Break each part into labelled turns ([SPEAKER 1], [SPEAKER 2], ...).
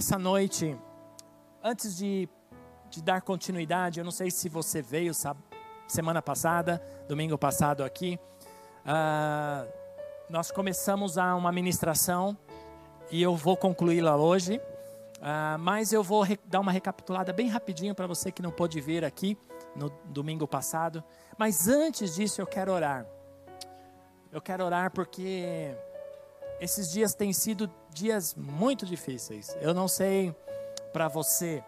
[SPEAKER 1] Nessa noite, antes de, de dar continuidade, eu não sei se você veio sabe, semana passada, domingo passado aqui, uh, nós começamos a uma ministração e eu vou concluí-la hoje, uh, mas eu vou dar uma recapitulada bem rapidinho para você que não pôde vir aqui no domingo passado. Mas antes disso, eu quero orar. Eu quero orar porque esses dias têm sido dias muito difíceis. Eu não sei para você,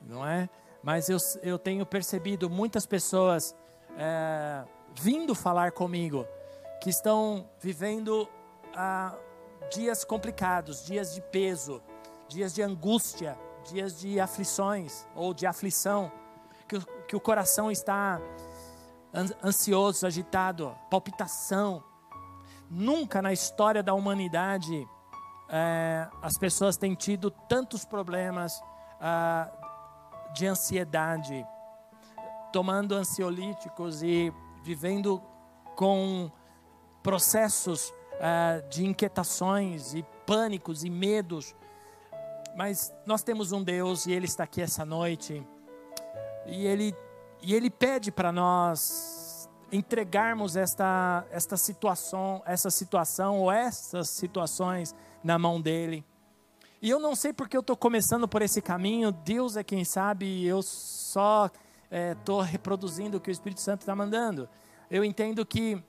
[SPEAKER 1] não é? Mas eu, eu tenho percebido muitas pessoas é, vindo falar comigo que estão vivendo ah, dias complicados, dias de peso, dias de angústia, dias de aflições ou de aflição, que, que o coração está ansioso, agitado, palpitação Nunca na história da humanidade é, as pessoas têm tido tantos problemas ah, de ansiedade, tomando ansiolíticos e vivendo com processos ah, de inquietações e pânicos e medos. Mas nós temos um Deus e Ele está aqui essa noite e Ele, e ele pede para nós entregarmos esta, esta situação, essa situação ou essas situações na mão dele. E eu não sei porque eu estou começando por esse caminho, Deus é quem sabe, e eu só estou é, reproduzindo o que o Espírito Santo está mandando. Eu entendo que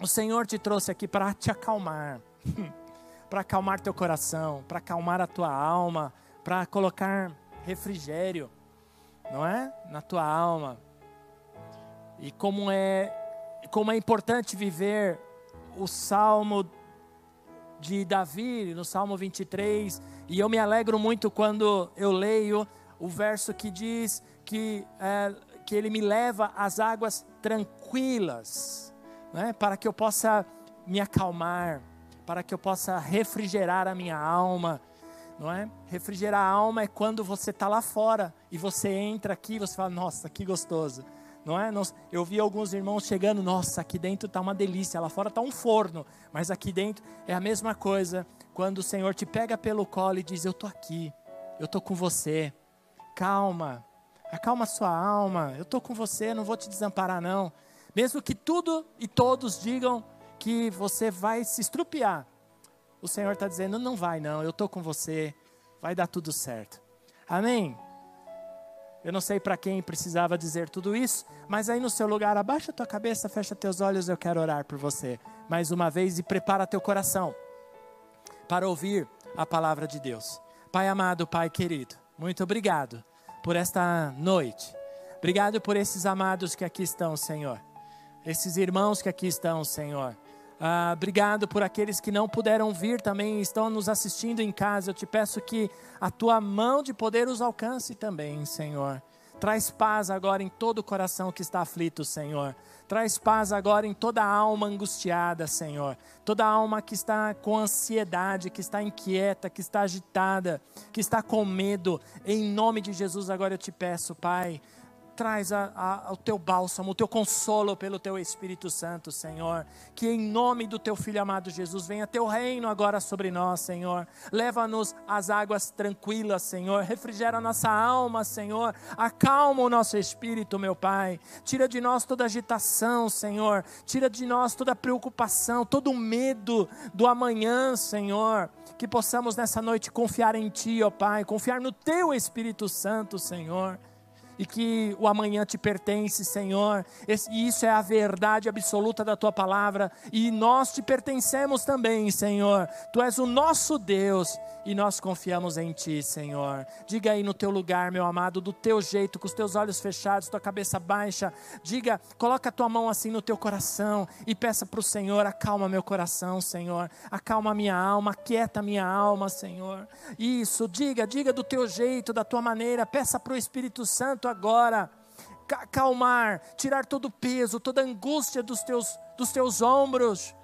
[SPEAKER 1] o Senhor te trouxe aqui para te acalmar, para acalmar teu coração, para acalmar a tua alma, para colocar refrigério, não é? Na tua alma. E como é, como é importante viver o salmo de Davi, no Salmo 23, e eu me alegro muito quando eu leio o verso que diz que, é, que ele me leva às águas tranquilas, né, para que eu possa me acalmar, para que eu possa refrigerar a minha alma, não é? Refrigerar a alma é quando você está lá fora e você entra aqui e você fala, nossa, que gostoso não é? Eu vi alguns irmãos chegando, nossa, aqui dentro está uma delícia, lá fora está um forno, mas aqui dentro é a mesma coisa. Quando o Senhor te pega pelo colo e diz: Eu estou aqui, eu estou com você, calma, acalma sua alma, eu estou com você, não vou te desamparar, não. Mesmo que tudo e todos digam que você vai se estrupiar, o Senhor está dizendo: Não vai, não, eu estou com você, vai dar tudo certo. Amém? Eu não sei para quem precisava dizer tudo isso, mas aí no seu lugar, abaixa tua cabeça, fecha teus olhos, eu quero orar por você. Mais uma vez e prepara teu coração para ouvir a palavra de Deus. Pai amado, Pai querido, muito obrigado por esta noite. Obrigado por esses amados que aqui estão, Senhor. Esses irmãos que aqui estão, Senhor. Ah, obrigado por aqueles que não puderam vir também, estão nos assistindo em casa. Eu te peço que a tua mão de poder os alcance também, Senhor. Traz paz agora em todo o coração que está aflito, Senhor. Traz paz agora em toda a alma angustiada, Senhor. Toda a alma que está com ansiedade, que está inquieta, que está agitada, que está com medo. Em nome de Jesus, agora eu te peço, Pai traz a, a, o teu bálsamo, o teu consolo pelo teu Espírito Santo, Senhor. Que em nome do teu Filho amado Jesus venha teu reino agora sobre nós, Senhor. Leva-nos às águas tranquilas, Senhor. Refrigera nossa alma, Senhor. Acalma o nosso espírito, meu Pai. Tira de nós toda agitação, Senhor. Tira de nós toda preocupação, todo medo do amanhã, Senhor. Que possamos nessa noite confiar em Ti, ó Pai. Confiar no Teu Espírito Santo, Senhor e que o amanhã te pertence, Senhor. E isso é a verdade absoluta da tua palavra, e nós te pertencemos também, Senhor. Tu és o nosso Deus e nós confiamos em ti, Senhor. Diga aí no teu lugar, meu amado, do teu jeito, com os teus olhos fechados, tua cabeça baixa. Diga, coloca a tua mão assim no teu coração e peça para o Senhor: acalma meu coração, Senhor. Acalma minha alma, aquieta minha alma, Senhor. Isso, diga, diga do teu jeito, da tua maneira. Peça para o Espírito Santo agora acalmar, tirar todo o peso, toda a angústia dos teus, dos teus ombros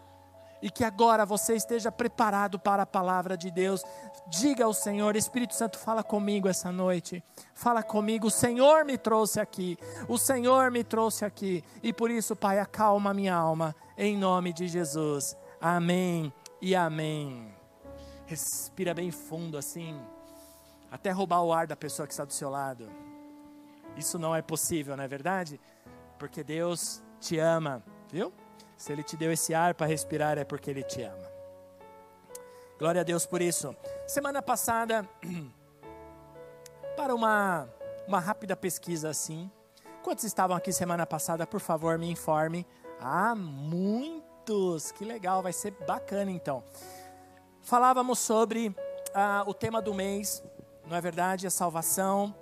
[SPEAKER 1] e que agora você esteja preparado para a palavra de Deus. Diga ao Senhor, Espírito Santo, fala comigo essa noite. Fala comigo, o Senhor me trouxe aqui. O Senhor me trouxe aqui. E por isso, Pai, acalma a minha alma, em nome de Jesus. Amém e amém. Respira bem fundo assim, até roubar o ar da pessoa que está do seu lado. Isso não é possível, não é verdade? Porque Deus te ama, viu? Se Ele te deu esse ar para respirar, é porque Ele te ama. Glória a Deus por isso. Semana passada, para uma, uma rápida pesquisa assim, quantos estavam aqui semana passada? Por favor, me informe. Ah, muitos! Que legal, vai ser bacana então. Falávamos sobre ah, o tema do mês, não é verdade? A salvação,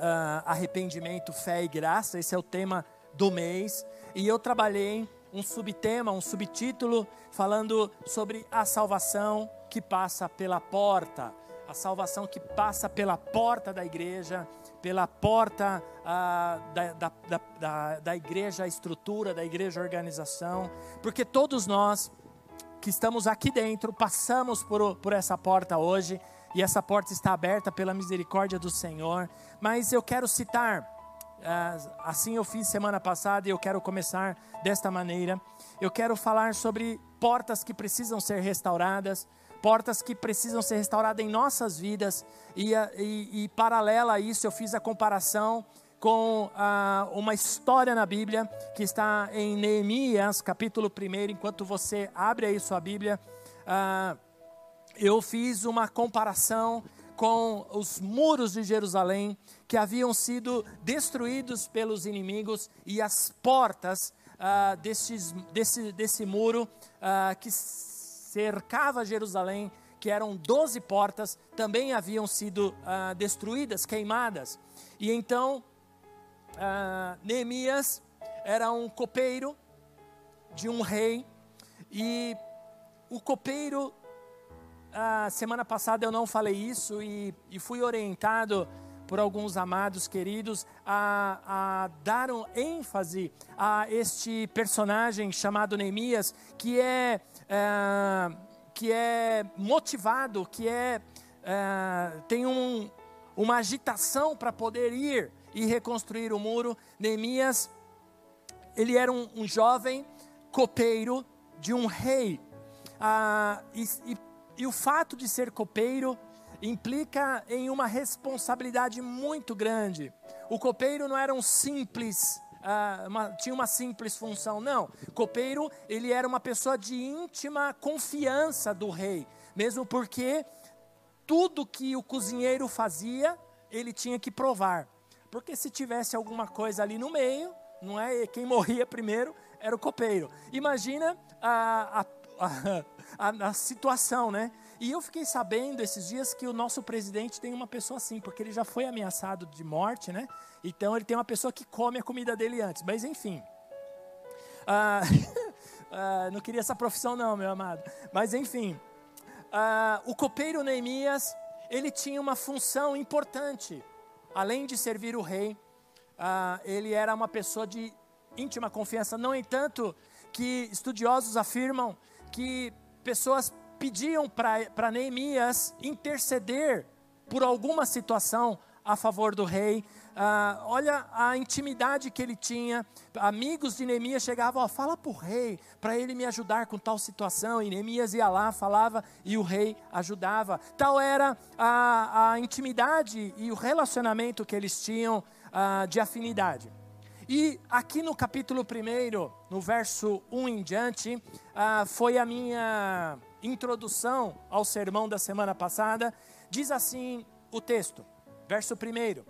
[SPEAKER 1] ah, arrependimento, fé e graça. Esse é o tema do mês. E eu trabalhei um subtema, um subtítulo, falando sobre a salvação que passa pela porta, a salvação que passa pela porta da igreja, pela porta ah, da, da, da, da igreja estrutura, da igreja organização, porque todos nós que estamos aqui dentro passamos por, por essa porta hoje, e essa porta está aberta pela misericórdia do Senhor, mas eu quero citar ah, assim eu fiz semana passada e eu quero começar desta maneira. Eu quero falar sobre portas que precisam ser restauradas, portas que precisam ser restauradas em nossas vidas, e, e, e paralela a isso eu fiz a comparação com ah, uma história na Bíblia que está em Neemias, capítulo 1. Enquanto você abre aí sua Bíblia, ah, eu fiz uma comparação com os muros de Jerusalém que haviam sido destruídos pelos inimigos e as portas ah, desse, desse muro ah, que cercava Jerusalém, que eram doze portas, também haviam sido ah, destruídas, queimadas. E então, ah, Neemias era um copeiro de um rei, e o copeiro a semana passada eu não falei isso e, e fui orientado por alguns amados queridos a, a, dar um ênfase a este personagem chamado Neemias, que é, é que é motivado, que é, é tem um, uma agitação para poder ir e reconstruir o muro. Neemias, ele era um, um jovem copeiro de um rei. Ah, e, e e o fato de ser copeiro implica em uma responsabilidade muito grande. O copeiro não era um simples, uh, uma, tinha uma simples função, não. Copeiro, ele era uma pessoa de íntima confiança do rei, mesmo porque tudo que o cozinheiro fazia, ele tinha que provar. Porque se tivesse alguma coisa ali no meio, não é quem morria primeiro era o copeiro. Imagina a, a, a a, a situação, né? E eu fiquei sabendo esses dias que o nosso presidente tem uma pessoa assim, porque ele já foi ameaçado de morte, né? Então ele tem uma pessoa que come a comida dele antes. Mas enfim. Ah, ah, não queria essa profissão, não, meu amado. Mas enfim. Ah, o copeiro Neemias, ele tinha uma função importante. Além de servir o rei, ele era uma pessoa de íntima confiança. No entanto, que estudiosos afirmam que pessoas pediam para Neemias interceder por alguma situação a favor do rei. Ah, olha a intimidade que ele tinha. Amigos de Neemias chegavam, ó, fala para o rei, para ele me ajudar com tal situação. E Neemias ia lá, falava e o rei ajudava. Tal era a, a intimidade e o relacionamento que eles tinham ah, de afinidade. E aqui no capítulo 1, no verso 1 em diante, ah, foi a minha introdução ao sermão da semana passada. Diz assim o texto, verso 1: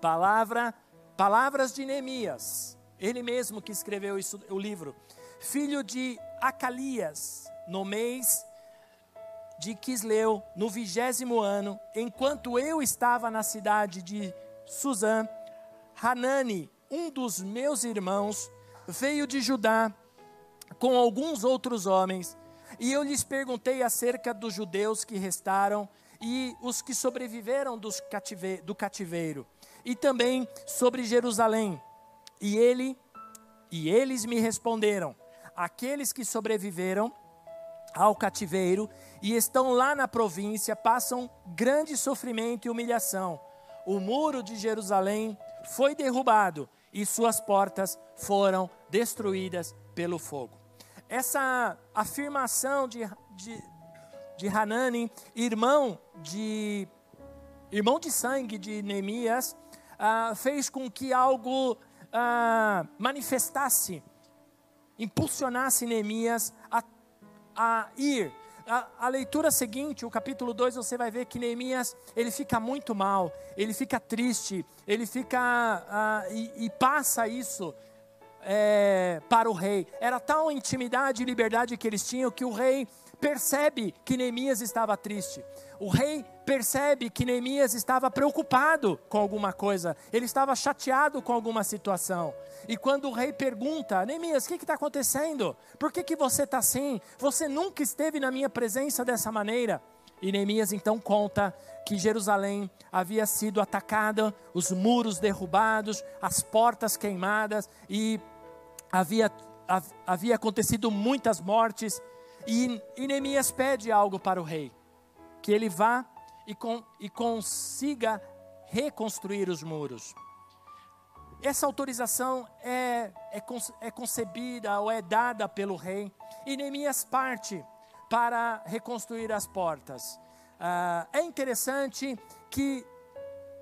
[SPEAKER 1] Palavra, palavras de Neemias, ele mesmo que escreveu isso, o livro, filho de Acalias, no mês de Quisleu, no vigésimo ano, enquanto eu estava na cidade de Suzã, Hanani, um dos meus irmãos, veio de Judá com alguns outros homens, e eu lhes perguntei acerca dos judeus que restaram e os que sobreviveram cative do cativeiro, e também sobre Jerusalém. E ele e eles me responderam: aqueles que sobreviveram ao cativeiro e estão lá na província passam grande sofrimento e humilhação. O muro de Jerusalém foi derrubado e suas portas foram destruídas pelo fogo. Essa afirmação de, de, de Hanani, irmão de, irmão de sangue de Neemias, ah, fez com que algo ah, manifestasse, impulsionasse Neemias a, a ir. A, a, leitura seguinte, o capítulo 2, você vai ver que Neemias, ele fica muito mal, ele fica triste, ele fica, uh, e, e, passa isso é, para o rei. Era tal intimidade e liberdade que eles tinham que o rei percebe que Neemias estava triste. O rei percebe que Neemias estava preocupado com alguma coisa, ele estava chateado com alguma situação. E quando o rei pergunta, Neemias, o que está acontecendo? Por que, que você está assim? Você nunca esteve na minha presença dessa maneira. E Neemias então conta que Jerusalém havia sido atacada, os muros derrubados, as portas queimadas e havia, havia acontecido muitas mortes. E, e Neemias pede algo para o rei: que ele vá e, com, e consiga reconstruir os muros. Essa autorização é, é, é concebida ou é dada pelo rei, e Neemias parte para reconstruir as portas. Ah, é interessante que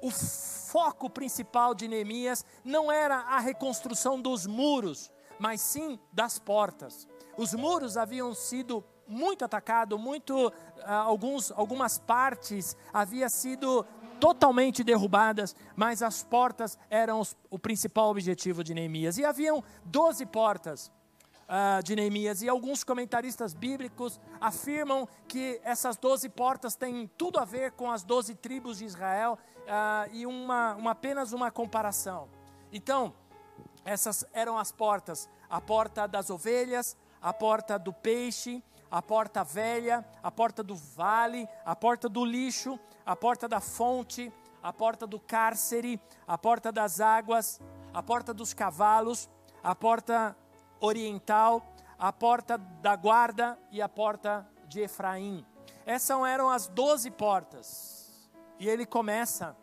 [SPEAKER 1] o foco principal de Neemias não era a reconstrução dos muros, mas sim das portas. Os muros haviam sido muito atacados, muito ah, alguns, algumas partes havia sido totalmente derrubadas, mas as portas eram os, o principal objetivo de Neemias. E haviam 12 portas uh, de Neemias, e alguns comentaristas bíblicos afirmam que essas 12 portas têm tudo a ver com as 12 tribos de Israel, uh, e uma, uma, apenas uma comparação. Então, essas eram as portas: a porta das ovelhas, a porta do peixe, a porta velha, a porta do vale, a porta do lixo, a porta da fonte, a porta do cárcere, a porta das águas, a porta dos cavalos, a porta oriental, a porta da guarda e a porta de Efraim. Essas eram as doze portas. E ele começa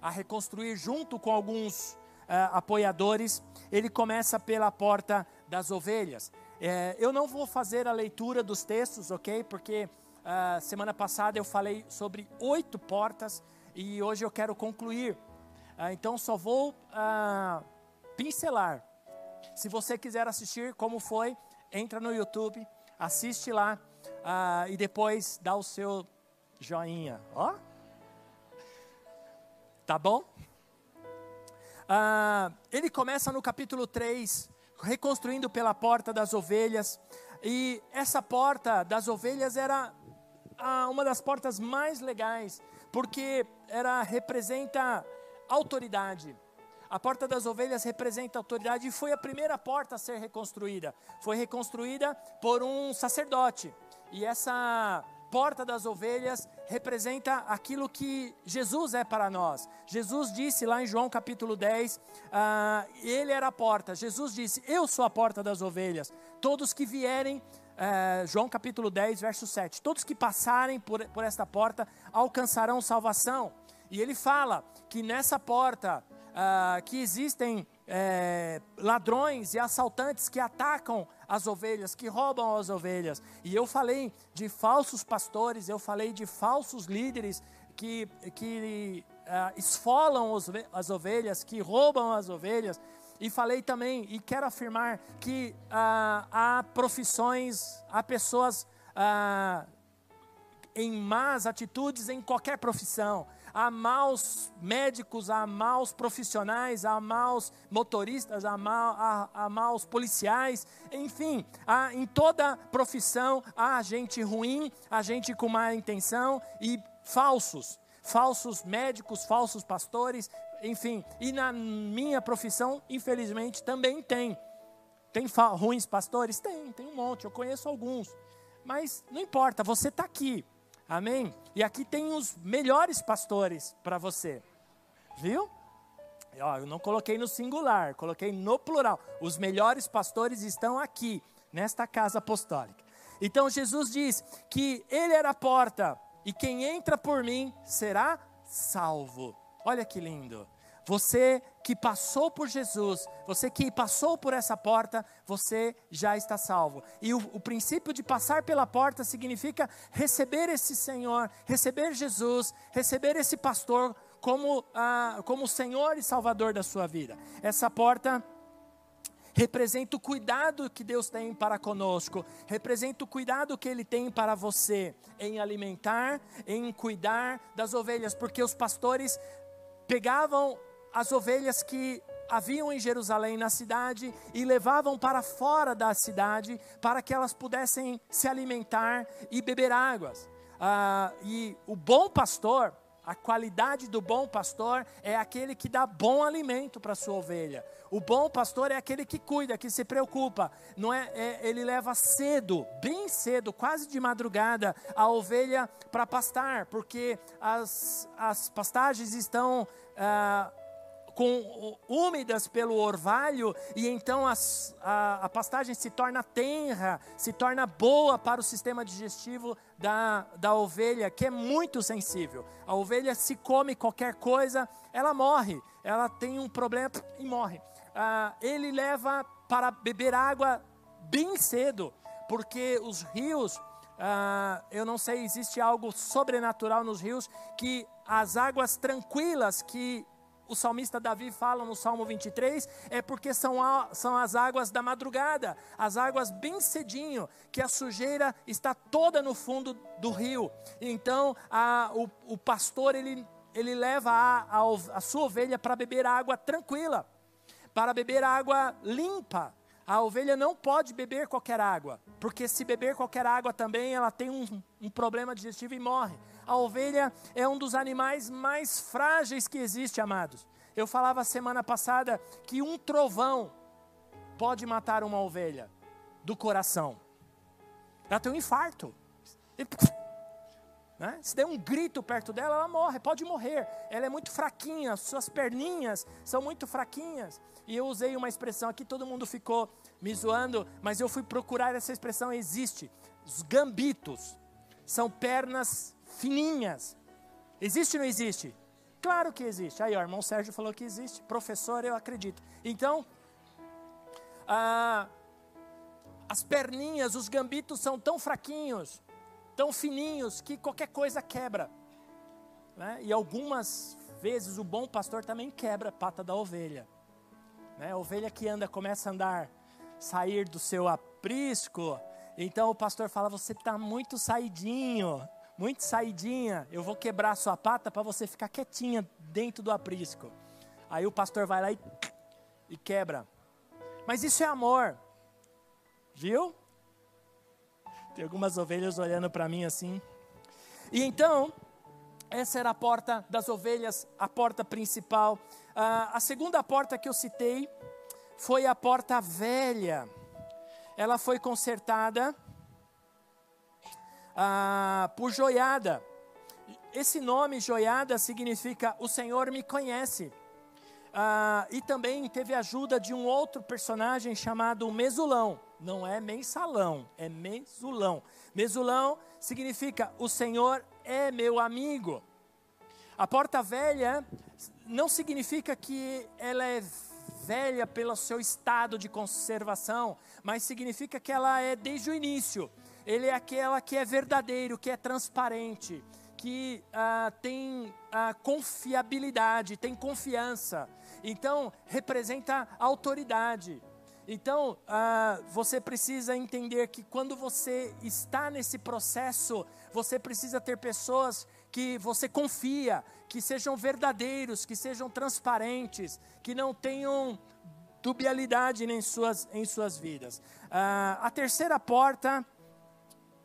[SPEAKER 1] a reconstruir junto com alguns uh, apoiadores. Ele começa pela porta das ovelhas. É, eu não vou fazer a leitura dos textos, ok? Porque uh, semana passada eu falei sobre oito portas e hoje eu quero concluir. Uh, então só vou uh, pincelar. Se você quiser assistir como foi, entra no YouTube, assiste lá e depois dá o seu joinha. Ó, tá bom? Ele começa no capítulo 3 reconstruindo pela porta das ovelhas. E essa porta das ovelhas era uma das portas mais legais, porque era representa autoridade. A porta das ovelhas representa autoridade e foi a primeira porta a ser reconstruída. Foi reconstruída por um sacerdote. E essa porta das ovelhas representa aquilo que Jesus é para nós. Jesus disse lá em João capítulo 10, uh, ah, ele era a porta. Jesus disse: Eu sou a porta das ovelhas. Todos que vierem, uh, João capítulo 10, verso 7, todos que passarem por, por esta porta alcançarão salvação. E ele fala que nessa porta, uh, que existem é, ladrões e assaltantes que atacam as ovelhas, que roubam as ovelhas. E eu falei de falsos pastores, eu falei de falsos líderes que, que uh, esfolam os, as ovelhas, que roubam as ovelhas. E falei também, e quero afirmar, que uh, há profissões, há pessoas uh, em más atitudes em qualquer profissão. Há maus médicos, há maus profissionais, há maus motoristas, há, maus policiais, enfim, há, em toda profissão há gente ruim, há gente com má intenção e falsos. Falsos médicos, falsos pastores, enfim. E na minha profissão, infelizmente, também tem. Tem ruins pastores? Tem, tem um monte, eu conheço alguns. Mas não importa, você está aqui. Amém? E aqui tem os melhores pastores para você. Viu? eu não coloquei no singular, coloquei no plural. Os melhores pastores estão aqui, nesta casa apostólica. Então Jesus diz que Ele era a porta, e quem entra por mim será salvo. Olha que lindo. Você que passou por Jesus, você que passou por essa porta, você já está salvo. E o, o, princípio de passar pela porta significa receber esse Senhor, receber Jesus, receber esse pastor como, ah, como Senhor e Salvador da sua vida. Essa porta representa o cuidado que Deus tem para conosco, representa o cuidado que Ele tem para você em alimentar, em cuidar das ovelhas, porque os pastores pegavam as ovelhas que haviam em Jerusalém na cidade e levavam para fora da cidade para que elas pudessem se alimentar e beber águas. Ah, e o bom pastor, a qualidade do bom pastor é aquele que dá bom alimento para sua ovelha. O bom pastor é aquele que cuida, que se preocupa. Não é, é ele leva cedo, bem cedo, quase de madrugada, a ovelha para pastar, porque as, as pastagens estão ah, com, úmidas pelo orvalho, e então as, a, a, pastagem se torna tenra, se torna boa para o sistema digestivo da, da ovelha, que é muito sensível. A ovelha, se come qualquer coisa, ela morre, ela tem um problema e morre. Ah, ele leva para beber água bem cedo, porque os rios Uh, eu não sei, existe algo sobrenatural nos rios que as águas tranquilas que o salmista Davi fala no Salmo 23 é porque são, a, são as águas da madrugada, as águas bem cedinho, que a sujeira está toda no fundo do rio. Então a, o, o pastor ele, ele leva a, a, sua ovelha para beber água tranquila, para beber água limpa. A ovelha não pode beber qualquer água, porque se beber qualquer água também ela tem um, um problema digestivo e morre. A ovelha é um dos animais mais frágeis que existe, amados. Eu falava semana passada que um trovão pode matar uma ovelha do coração. Ela tem um infarto. Né? Se der um grito perto dela, ela morre, pode morrer. Ela é muito fraquinha, suas perninhas são muito fraquinhas. E eu usei uma expressão aqui, todo mundo ficou me zoando, mas eu fui procurar essa expressão, existe. Os gambitos são pernas fininhas. Existe ou não existe? Claro que existe. Aí, o irmão Sérgio falou que existe. Professor, eu acredito. Então, ah, as perninhas, os gambitos são tão fraquinhos, tão fininhos, que qualquer coisa quebra. Né? E algumas vezes o bom pastor também quebra a pata da ovelha. Né? A ovelha que anda, começa a andar, sair do seu aprisco. Então o pastor fala: Você está muito saidinho muito saidinha, eu vou quebrar sua pata para você ficar quietinha dentro do aprisco. Aí o pastor vai lá e, e quebra. Mas isso é amor, viu? Tem algumas ovelhas olhando para mim assim. E então, essa era a porta das ovelhas, a porta principal. Ah, a segunda porta que eu citei foi a porta velha. Ela foi consertada ah, por Joiada. Esse nome Joiada significa o Senhor me conhece. Ah, e também teve ajuda de um outro personagem chamado Mesulão. Não é mensalão, é Mesulão. Mesulão significa o Senhor é meu amigo. A porta velha não significa que ela é velha pelo seu estado de conservação, mas significa que ela é desde o início ele é aquela que é verdadeiro, que é transparente, que ah, tem ah, confiabilidade, tem confiança. Então, representa autoridade. Então, uh, você precisa entender que quando você está nesse processo, você precisa ter pessoas que você confia, que sejam verdadeiros, que sejam transparentes, que não tenham dubialidade em suas, em suas vidas. Uh, a terceira porta,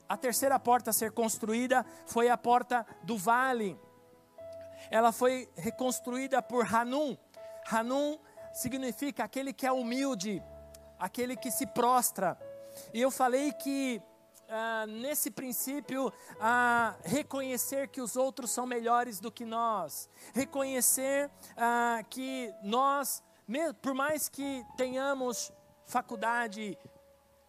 [SPEAKER 1] a terceira porta a ser construída foi a porta do vale. Ela foi reconstruída por Hanum. Hanum significa aquele que é humilde, aquele que se prostra. E eu falei que ah, nesse princípio, ah, reconhecer que os outros são melhores do que nós, reconhecer ah, que nós, por mais que tenhamos faculdade,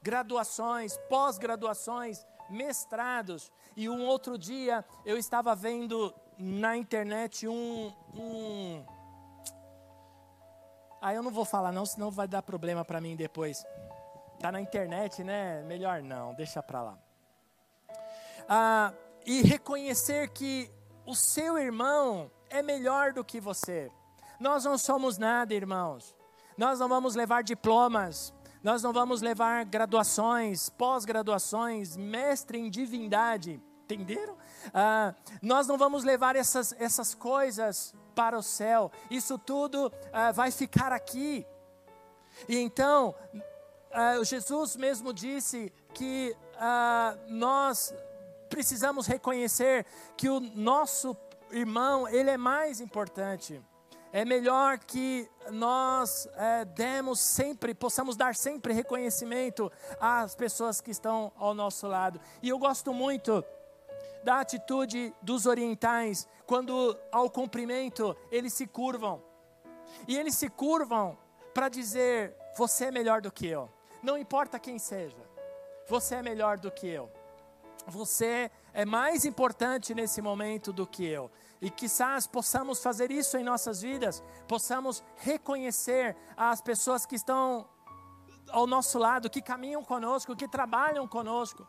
[SPEAKER 1] graduações, pós-graduações, mestrados, e um outro dia eu estava vendo na internet um, um ah, eu não vou falar não, senão vai dar problema para mim depois. Tá na internet, né? Melhor não, deixa para lá. Ah, e reconhecer que o seu irmão é melhor do que você. Nós não somos nada, irmãos. Nós não vamos levar diplomas, nós não vamos levar graduações, pós-graduações, mestre em divindade, entenderam? Ah, nós não vamos levar essas, essas coisas para o céu. Isso tudo uh, vai ficar aqui. E então, uh, Jesus mesmo disse que uh, nós precisamos reconhecer que o nosso irmão, ele é mais importante. É melhor que nós é, demos sempre, possamos dar sempre reconhecimento às pessoas que estão ao nosso lado. E eu gosto muito da atitude dos orientais, quando ao cumprimento eles se curvam. E eles se curvam para dizer: Você é melhor do que eu. Não importa quem seja, você é melhor do que eu. Você é mais importante nesse momento do que eu. E quizás possamos fazer isso em nossas vidas, possamos reconhecer as pessoas que estão ao nosso lado, que caminham conosco, que trabalham conosco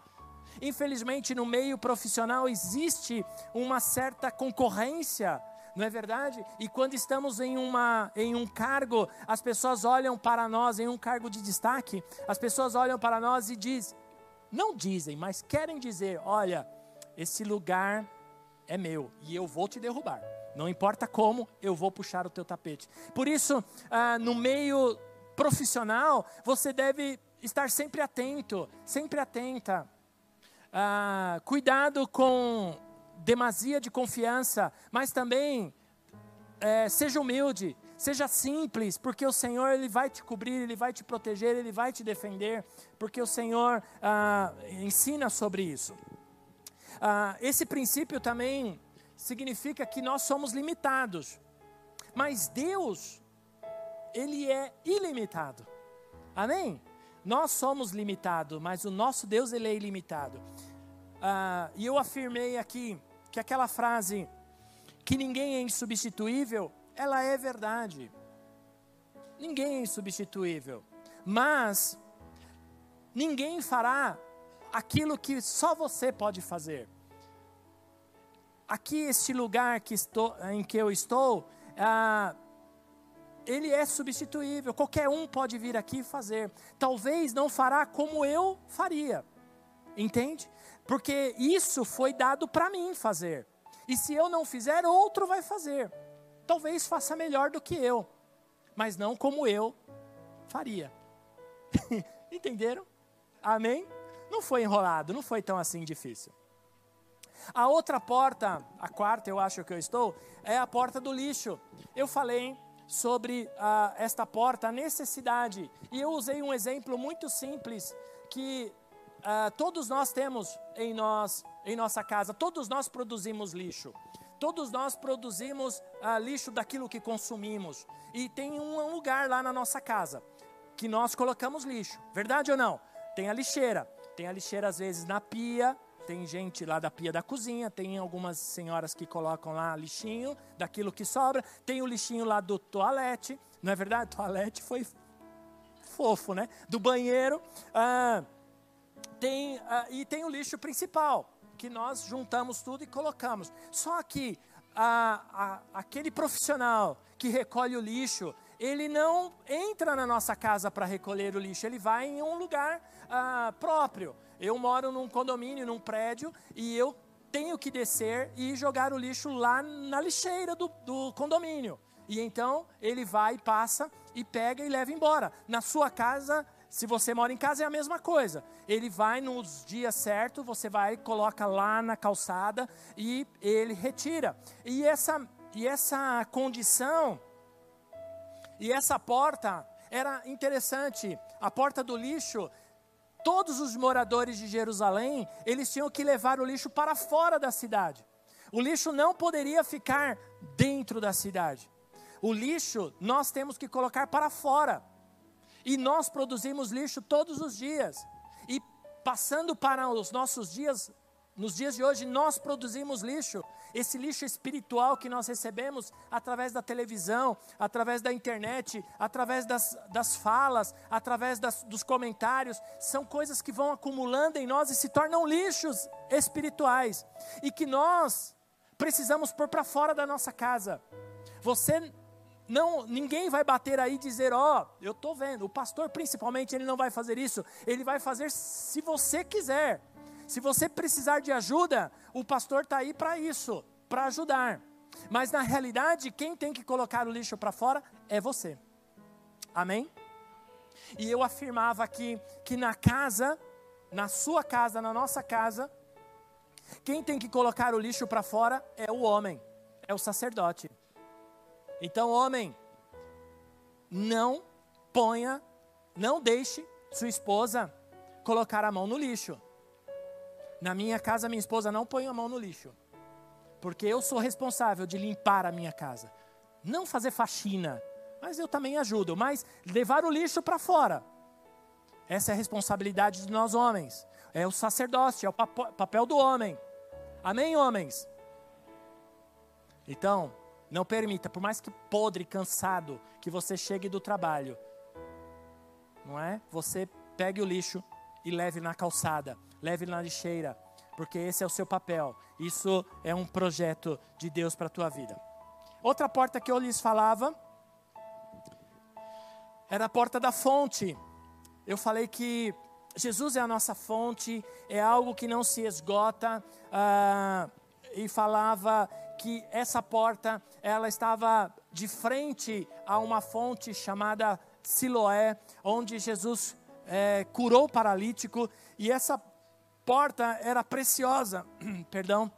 [SPEAKER 1] Infelizmente, no meio profissional existe uma certa concorrência, não é verdade? E quando estamos em, uma, em um cargo, as pessoas olham para nós, em um cargo de destaque, as pessoas olham para nós e dizem, não dizem, mas querem dizer: olha, esse lugar é meu e eu vou te derrubar. Não importa como, eu vou puxar o teu tapete. Por isso, ah, no meio profissional, você deve estar sempre atento, sempre atenta ah, cuidado com demasia de confiança, mas também é, seja humilde, seja simples, porque o Senhor ele vai te cobrir, ele vai te proteger, ele vai te defender, porque o Senhor ah, ensina sobre isso. Ah, esse princípio também significa que nós somos limitados, mas Deus ele é ilimitado. Amém? Nós somos limitados, mas o nosso Deus ele é ilimitado. Ah, e eu afirmei aqui que aquela frase que ninguém é insubstituível, ela é verdade. Ninguém é insubstituível, mas ninguém fará aquilo que só você pode fazer. Aqui este lugar que estou, em que eu estou, ah, ele é substituível. Qualquer um pode vir aqui fazer. Talvez não fará como eu faria. Entende? Porque isso foi dado para mim fazer. E se eu não fizer, outro vai fazer. Talvez faça melhor do que eu, mas não como eu faria. Entenderam? Amém? Não foi enrolado, não foi tão assim difícil. A outra porta, a quarta eu acho que eu estou, é a porta do lixo. Eu falei sobre uh, esta porta, a necessidade. E eu usei um exemplo muito simples que uh, todos nós temos em nós, em nossa casa. Todos nós produzimos lixo. Todos nós produzimos uh, lixo daquilo que consumimos. E tem um lugar lá na nossa casa que nós colocamos lixo. Verdade ou não? Tem a lixeira. Tem a lixeira às vezes na pia, tem gente lá da pia da cozinha, tem algumas senhoras que colocam lá lixinho daquilo que sobra, tem o lixinho lá do toalete, não é verdade? O toalete foi fofo, né? Do banheiro. Ah, tem, ah, e tem o lixo principal, que nós juntamos tudo e colocamos. Só que ah, aquele profissional que recolhe o lixo, ele não entra na nossa casa para recolher o lixo, ele vai em um lugar ah, próprio. Eu moro num condomínio, num prédio, e eu tenho que descer e jogar o lixo lá na lixeira do, do condomínio. E então ele vai, passa e pega e leva embora. Na sua casa, se você mora em casa, é a mesma coisa. Ele vai nos dias certos, você vai, coloca lá na calçada e ele retira. E essa, e essa condição, e essa porta, era interessante. A porta do lixo, todos os moradores de Jerusalém, eles tinham que levar o lixo para fora da cidade. O lixo não poderia ficar dentro da cidade. O lixo nós temos que colocar para fora. E nós produzimos lixo todos os dias. E passando para os nossos dias, nos dias de hoje, nós produzimos lixo. Esse lixo espiritual que nós recebemos através da televisão, através da internet, através das, das falas, através das, dos comentários, são coisas que vão acumulando em nós e se tornam lixos espirituais. E que nós precisamos pôr para fora da nossa casa. Você não, ninguém vai bater aí e dizer, ó, oh, eu estou vendo. O pastor, principalmente, ele não vai fazer isso. Ele vai fazer se você quiser. Se você precisar de ajuda, o pastor está aí para isso, para ajudar. Mas na realidade, quem tem que colocar o lixo para fora é você. Amém? E eu afirmava aqui que na casa, na sua casa, na nossa casa, quem tem que colocar o lixo para fora é o homem, é o sacerdote. Então, homem, não ponha, não deixe sua esposa colocar a mão no lixo. Na minha casa, minha esposa não põe a mão no lixo. Porque eu sou responsável de limpar a minha casa. Não fazer faxina, mas eu também ajudo. Mas levar o lixo para fora. Essa é a responsabilidade de nós homens. É o sacerdócio, é o papel do homem. Amém, homens? Então, não permita, por mais que podre, cansado, que você chegue do trabalho, não é? Você pegue o lixo e leve na calçada, leve na lixeira, porque esse é o seu papel. Isso é um projeto de Deus para a tua vida. Outra porta que eu lhes falava era a porta da fonte. Eu falei que Jesus é a nossa fonte, é algo que não se esgota, ah, e falava que essa porta ela estava de frente a uma fonte chamada Siloé, onde Jesus é, curou o paralítico e essa porta era preciosa, perdão,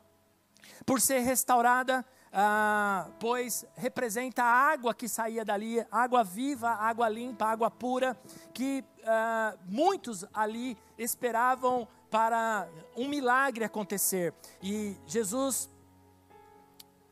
[SPEAKER 1] por ser restaurada, ah, pois representa a água que saía dali, água viva, água limpa, água pura, que ah, muitos ali esperavam para um milagre acontecer. E Jesus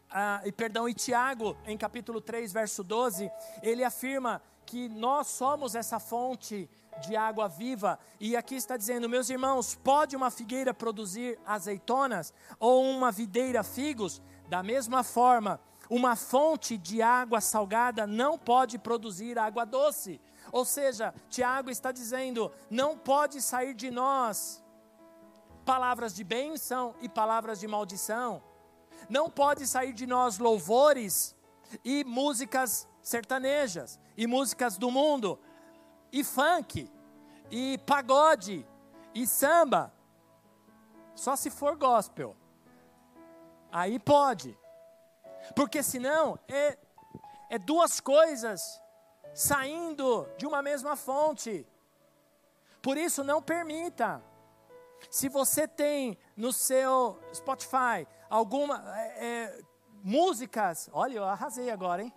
[SPEAKER 1] ah, e perdão, e Tiago, em capítulo 3, verso 12, ele afirma que nós somos essa fonte de água viva. E aqui está dizendo, meus irmãos, pode uma figueira produzir azeitonas ou uma videira figos? Da mesma forma, uma fonte de água salgada não pode produzir água doce. Ou seja, Tiago está dizendo, não pode sair de nós palavras de bênção e palavras de maldição. Não pode sair de nós louvores e músicas sertanejas, e músicas do mundo, e funk, e pagode, e samba. Só se for gospel. Aí pode. Porque senão é, é duas coisas saindo de uma mesma fonte. Por isso, não permita. Se você tem no seu Spotify alguma é, é, músicas, olha, eu arrasei agora, hein?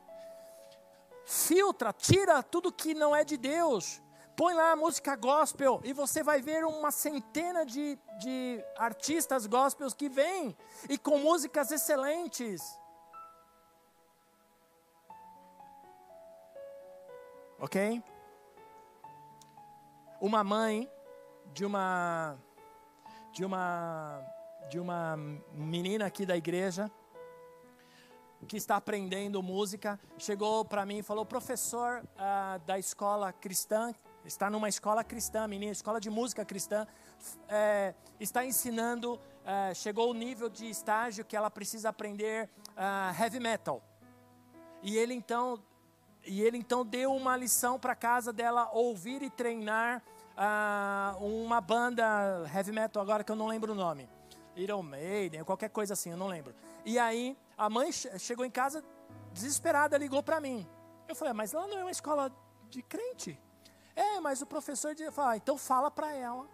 [SPEAKER 1] Filtra, tira tudo que não é de Deus. Põe lá a música gospel e você vai ver uma centena de, de artistas gospels que vêm e com músicas excelentes. Ok? Uma mãe de uma de uma de uma menina aqui da igreja que está aprendendo música, chegou para mim e falou: professor uh, da escola cristã, está numa escola cristã, menina, escola de música cristã, é, está ensinando, é, chegou o nível de estágio que ela precisa aprender uh, heavy metal. E ele então e ele então deu uma lição para casa dela ouvir e treinar uh, uma banda heavy metal, agora que eu não lembro o nome. Iron Maiden, qualquer coisa assim, eu não lembro. E aí a mãe chegou em casa desesperada, ligou para mim. Eu falei, mas lá não é uma escola de crente. É, mas o professor falou, ah, então fala para ela,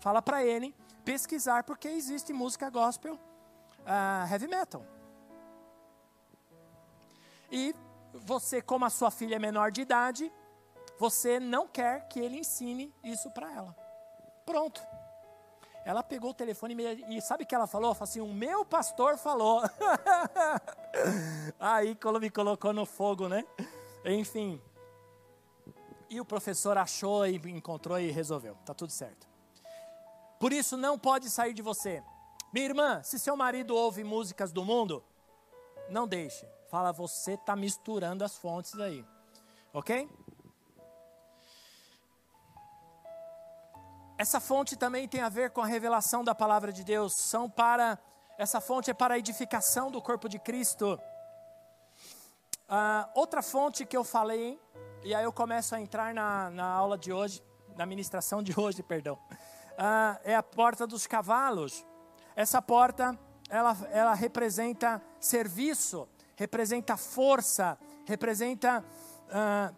[SPEAKER 1] fala para ele pesquisar porque existe música gospel uh, heavy metal. E você, como a sua filha é menor de idade, você não quer que ele ensine isso para ela. Pronto. Ela pegou o telefone e, e sabe o que ela falou? Ela falou assim: o meu pastor falou. Aí me colocou no fogo, né? Enfim. E o professor achou e encontrou e resolveu. Tá tudo certo. Por isso não pode sair de você. Minha irmã, se seu marido ouve músicas do mundo, não deixe. Fala, você está misturando as fontes aí. Ok? Essa fonte também tem a ver com a revelação da palavra de Deus. São para essa fonte é para a edificação do corpo de Cristo. Uh, outra fonte que eu falei, e aí eu começo a entrar na, na aula de hoje, na ministração de hoje, perdão, uh, é a porta dos cavalos. Essa porta, ela, ela representa serviço, representa força, representa uh,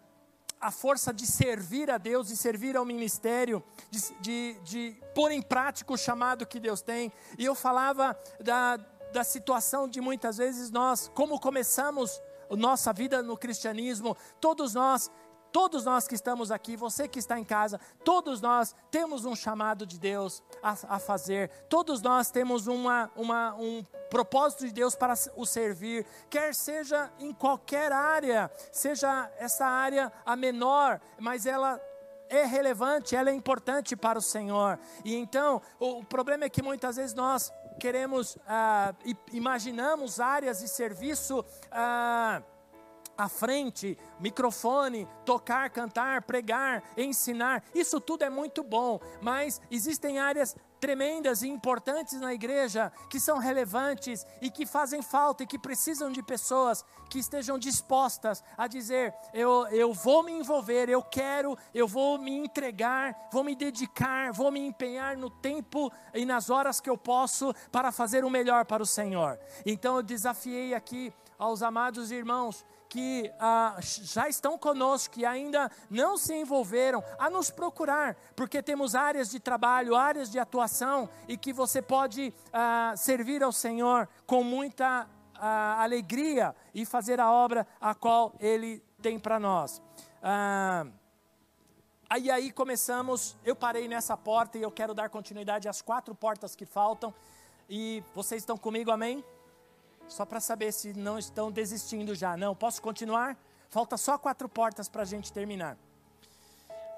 [SPEAKER 1] a força de servir a Deus, de servir ao ministério, de, de, de pôr em prática o chamado que Deus tem. E eu falava da, da situação de muitas vezes nós, como começamos nossa vida no cristianismo, todos nós Todos nós que estamos aqui, você que está em casa, todos nós temos um chamado de Deus a, a fazer, todos nós temos uma, uma, um propósito de Deus para o servir, quer seja em qualquer área, seja essa área a menor, mas ela é relevante, ela é importante para o Senhor. E então, o, o problema é que muitas vezes nós queremos, ah, imaginamos áreas de serviço. Ah, à frente, microfone, tocar, cantar, pregar, ensinar, isso tudo é muito bom, mas existem áreas tremendas e importantes na igreja que são relevantes e que fazem falta e que precisam de pessoas que estejam dispostas a dizer: eu, eu vou me envolver, eu quero, eu vou me entregar, vou me dedicar, vou me empenhar no tempo e nas horas que eu posso para fazer o melhor para o Senhor. Então eu desafiei aqui aos amados irmãos que ah, já estão conosco, que ainda não se envolveram, a nos procurar, porque temos áreas de trabalho, áreas de atuação e que você pode ah, servir ao Senhor com muita ah, alegria e fazer a obra a qual Ele tem para nós. Ah, aí aí começamos, eu parei nessa porta e eu quero dar continuidade às quatro portas que faltam. E vocês estão comigo, amém? Só para saber se não estão desistindo já. Não, posso continuar? Falta só quatro portas para a gente terminar.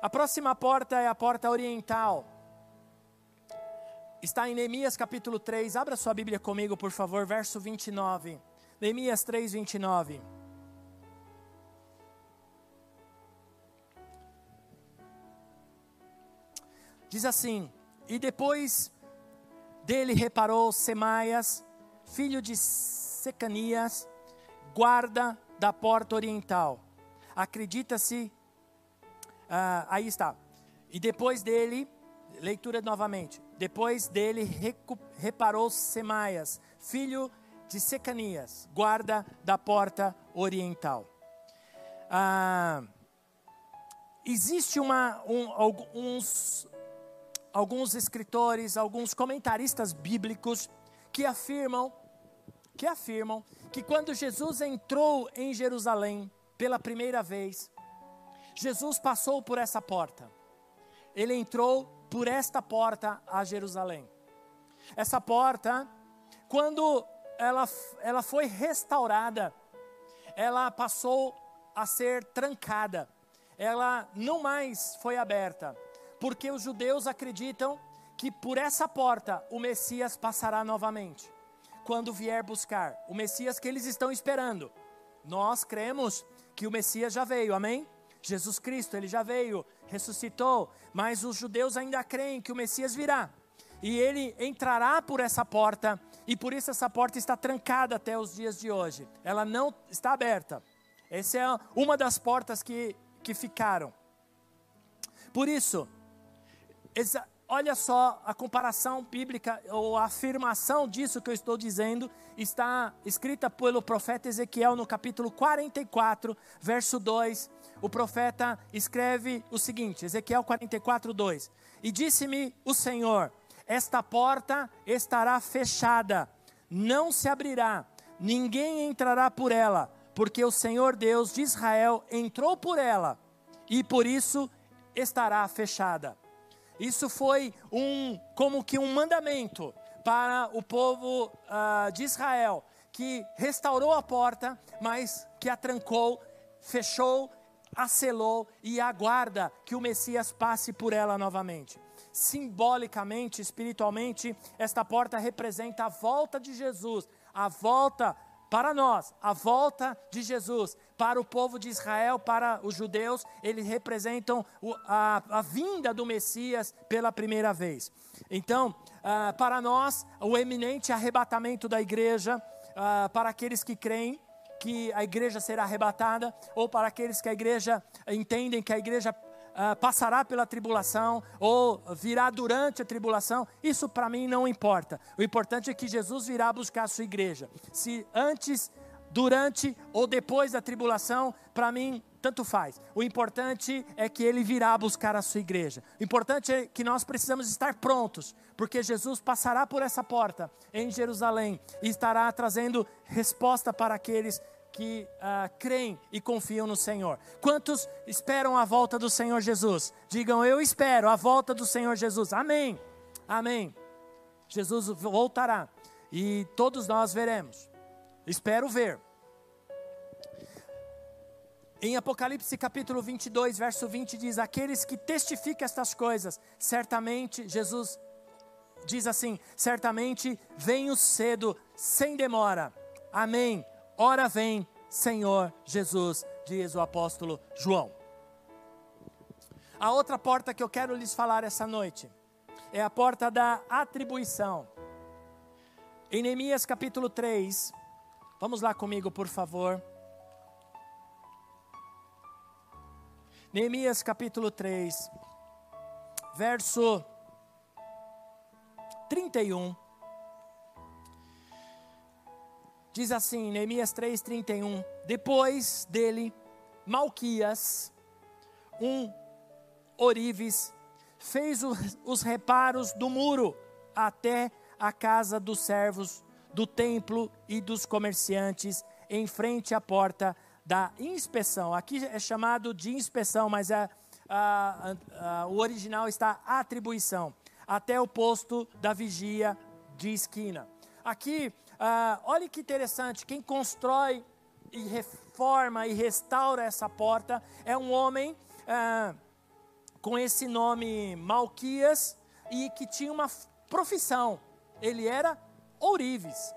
[SPEAKER 1] A próxima porta é a porta oriental. Está em Neemias capítulo 3. Abra sua Bíblia comigo, por favor, verso 29. Neemias 3, 29. Diz assim: E depois dele reparou Semaias, filho de Secanias, guarda da porta oriental. Acredita-se, ah, aí está. E depois dele, leitura novamente. Depois dele reparou Semaias, filho de Secanias, guarda da porta oriental. Ah, existe uma, um, alguns, alguns escritores, alguns comentaristas bíblicos que afirmam que afirmam que quando Jesus entrou em Jerusalém pela primeira vez, Jesus passou por essa porta. Ele entrou por esta porta a Jerusalém. Essa porta, quando ela, ela foi restaurada, ela passou a ser trancada. Ela não mais foi aberta, porque os judeus acreditam que por essa porta o Messias passará novamente quando vier buscar o Messias que eles estão esperando. Nós cremos que o Messias já veio, amém? Jesus Cristo, ele já veio, ressuscitou, mas os judeus ainda creem que o Messias virá. E ele entrará por essa porta, e por isso essa porta está trancada até os dias de hoje. Ela não está aberta. Essa é uma das portas que, que ficaram. Por isso, olha só a comparação bíblica, ou a afirmação disso que eu estou dizendo, está escrita pelo profeta Ezequiel no capítulo 44, verso 2. O profeta escreve o seguinte: Ezequiel 44, 2: E disse-me o Senhor: Esta porta estará fechada, não se abrirá, ninguém entrará por ela, porque o Senhor Deus de Israel entrou por ela, e por isso estará fechada. Isso foi um como que um mandamento para o povo uh, de Israel, que restaurou a porta, mas que a trancou, fechou, acelou e aguarda que o Messias passe por ela novamente. Simbolicamente, espiritualmente, esta porta representa a volta de Jesus, a volta para nós, a volta de Jesus, para o povo de Israel, para os judeus, eles representam a, a vinda do Messias pela primeira vez. Então, uh, para nós, o eminente arrebatamento da igreja, uh, para aqueles que creem, que a igreja será arrebatada, ou para aqueles que a igreja entendem que a igreja uh, passará pela tribulação ou virá durante a tribulação, isso para mim não importa. O importante é que Jesus virá buscar a sua igreja. Se antes, durante ou depois da tribulação, para mim tanto faz. O importante é que ele virá buscar a sua igreja. O importante é que nós precisamos estar prontos, porque Jesus passará por essa porta em Jerusalém e estará trazendo resposta para aqueles que uh, creem e confiam no Senhor. Quantos esperam a volta do Senhor Jesus? Digam, eu espero a volta do Senhor Jesus. Amém. Amém. Jesus voltará e todos nós veremos. Espero ver. Em Apocalipse capítulo 22, verso 20 diz: Aqueles que testificam estas coisas, certamente, Jesus diz assim: certamente venho cedo, sem demora. Amém. Ora vem, Senhor Jesus, diz o apóstolo João. A outra porta que eu quero lhes falar essa noite é a porta da atribuição. Em Neemias capítulo 3, vamos lá comigo, por favor. Neemias capítulo 3, verso 31. Diz assim, Neemias 3:31, depois dele, Malquias, um orives, fez os reparos do muro até a casa dos servos do templo e dos comerciantes, em frente à porta da inspeção. Aqui é chamado de inspeção, mas é, a, a, a, o original está atribuição, até o posto da vigia de esquina. Aqui ah, olha que interessante, quem constrói e reforma e restaura essa porta é um homem ah, com esse nome Malquias e que tinha uma profissão. Ele era ourives.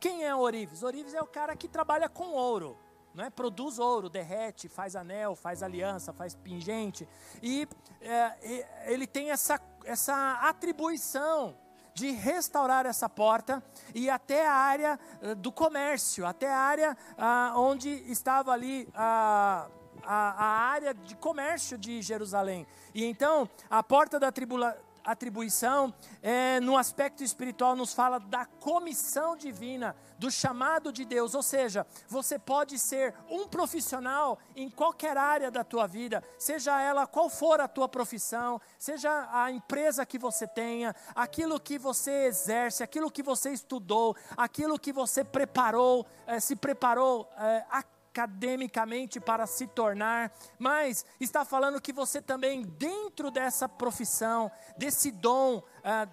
[SPEAKER 1] Quem é ourives? Ourives é o cara que trabalha com ouro. é? produz ouro, derrete, faz anel, faz aliança, faz pingente. E é, ele tem essa, essa atribuição de restaurar essa porta e até a área uh, do comércio, até a área uh, onde estava ali uh, a, a, área de comércio de Jerusalém. E então a porta da tribula, atribuição, é, no aspecto espiritual, nos fala da comissão divina, do chamado de Deus. Ou seja, você pode ser um profissional em qualquer área da tua vida, seja ela qual for a tua profissão, seja a empresa que você tenha, aquilo que você exerce, aquilo que você estudou, aquilo que você preparou, é, se preparou é, academicamente para se tornar, mas está falando que você também, dentro dessa profissão, desse dom, uh,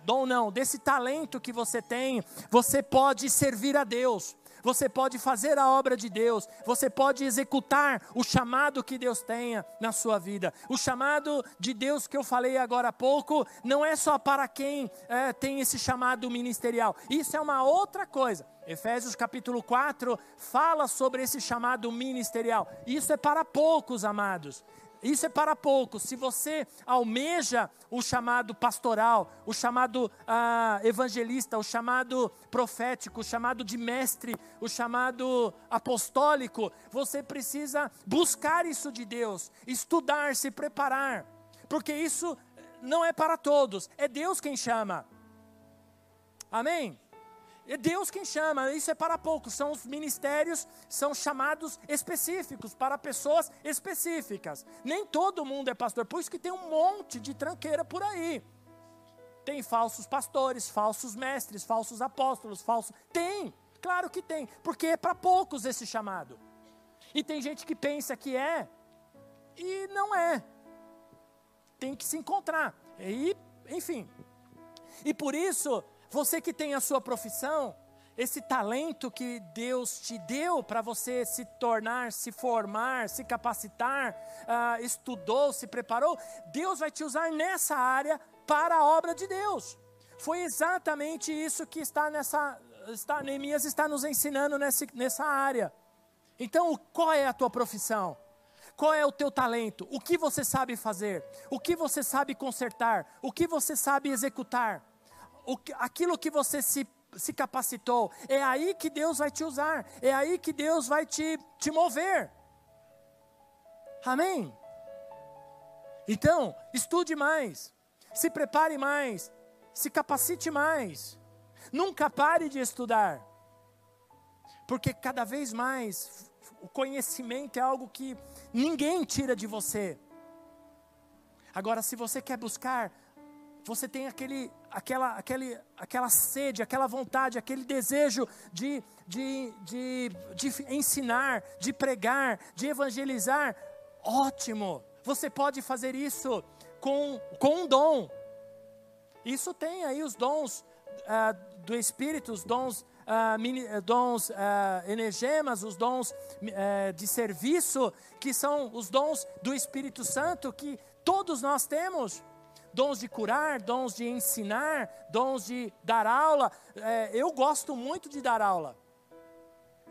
[SPEAKER 1] dom não, desse talento que você tem, você pode servir a Deus você pode fazer a obra de Deus, você pode executar o chamado que Deus tenha na sua vida. O chamado de Deus que eu falei agora há pouco não é só para quem é, tem esse chamado ministerial, isso é uma outra coisa. Efésios capítulo 4 fala sobre esse chamado ministerial. Isso é para poucos, amados. Isso é para poucos. Se você almeja o chamado pastoral, o chamado ah, evangelista, o chamado profético, o chamado de mestre, o chamado apostólico, você precisa buscar isso de Deus, estudar, se preparar, porque isso não é para todos, é Deus quem chama. Amém? É Deus quem chama, isso é para poucos. São os ministérios, são chamados específicos, para pessoas específicas. Nem todo mundo é pastor, por isso que tem um monte de tranqueira por aí. Tem falsos pastores, falsos mestres, falsos apóstolos, falsos. Tem, claro que tem, porque é para poucos esse chamado. E tem gente que pensa que é, e não é. Tem que se encontrar. E, enfim. E por isso, você que tem a sua profissão, esse talento que Deus te deu para você se tornar, se formar, se capacitar, uh, estudou, se preparou, Deus vai te usar nessa área para a obra de Deus. Foi exatamente isso que está nessa, está, Neemias está nos ensinando nessa, nessa área. Então, qual é a tua profissão? Qual é o teu talento? O que você sabe fazer? O que você sabe consertar? O que você sabe executar? Aquilo que você se, se capacitou, é aí que Deus vai te usar, é aí que Deus vai te, te mover. Amém? Então, estude mais, se prepare mais, se capacite mais. Nunca pare de estudar, porque cada vez mais o conhecimento é algo que ninguém tira de você. Agora, se você quer buscar você tem aquele, aquela, aquele, aquela sede, aquela vontade, aquele desejo de, de, de, de ensinar, de pregar, de evangelizar, ótimo, você pode fazer isso com, com um dom. Isso tem aí os dons uh, do Espírito, os dons, uh, mini, uh, dons energemas, os dons de serviço, que são os dons do Espírito Santo, que todos nós temos dons de curar, dons de ensinar, dons de dar aula. É, eu gosto muito de dar aula.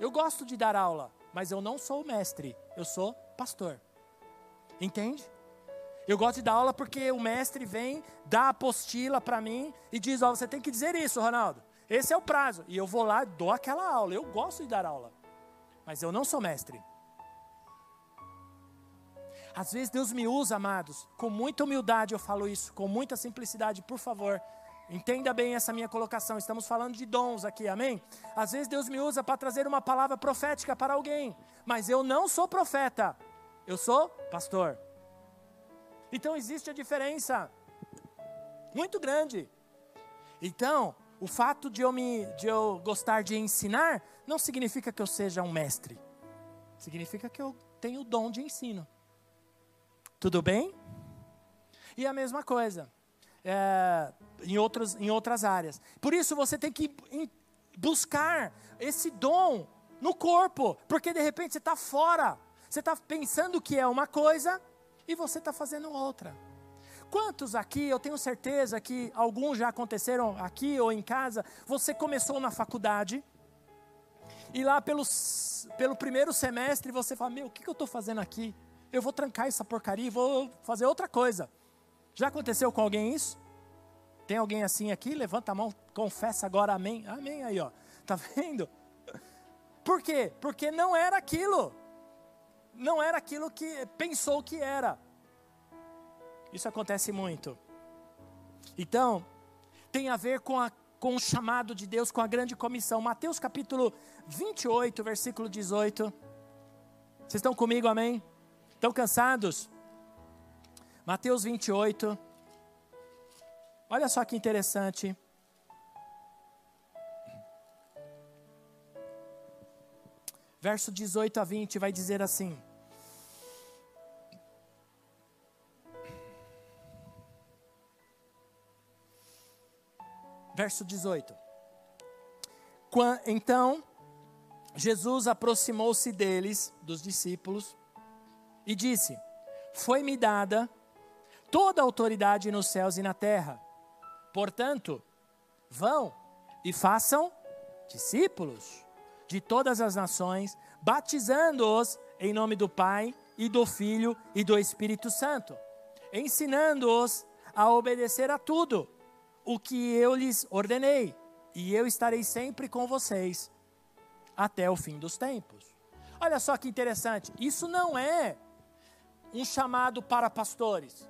[SPEAKER 1] Eu gosto de dar aula, mas eu não sou mestre, eu sou pastor. Entende? Eu gosto de dar aula porque o mestre vem, dá a apostila para mim e diz: Ó, oh, você tem que dizer isso, Ronaldo. Esse é o prazo. E eu vou lá, dou aquela aula. Eu gosto de dar aula, mas eu não sou mestre. Às vezes Deus me usa, amados, com muita humildade eu falo isso, com muita simplicidade, por favor. Entenda bem essa minha colocação. Estamos falando de dons aqui, amém? Às vezes Deus me usa para trazer uma palavra profética para alguém, mas eu não sou profeta, eu sou pastor. Então existe a diferença muito grande. Então, o fato de eu, me, de eu gostar de ensinar não significa que eu seja um mestre, significa que eu tenho o dom de ensino. Tudo bem? E a mesma coisa é, em, outras, em outras áreas. Por isso você tem que buscar esse dom no corpo, porque de repente você está fora, você está pensando que é uma coisa e você está fazendo outra. Quantos aqui, eu tenho certeza que alguns já aconteceram aqui ou em casa, você começou na faculdade e lá pelos, pelo primeiro semestre você fala: Meu, o que, que eu estou fazendo aqui? Eu vou trancar essa porcaria e vou fazer outra coisa. Já aconteceu com alguém isso? Tem alguém assim aqui? Levanta a mão, confessa agora amém. Amém aí, ó. Tá vendo? Por quê? Porque não era aquilo. Não era aquilo que pensou que era. Isso acontece muito. Então, tem a ver com, a, com o chamado de Deus, com a grande comissão. Mateus capítulo 28, versículo 18. Vocês estão comigo, amém? Estão cansados? Mateus 28. Olha só que interessante. Verso 18 a 20 vai dizer assim: Verso 18. Então, Jesus aproximou-se deles, dos discípulos, e disse: Foi-me dada toda a autoridade nos céus e na terra. Portanto, vão e façam discípulos de todas as nações, batizando-os em nome do Pai e do Filho e do Espírito Santo, ensinando-os a obedecer a tudo o que eu lhes ordenei, e eu estarei sempre com vocês até o fim dos tempos. Olha só que interessante, isso não é um chamado para pastores.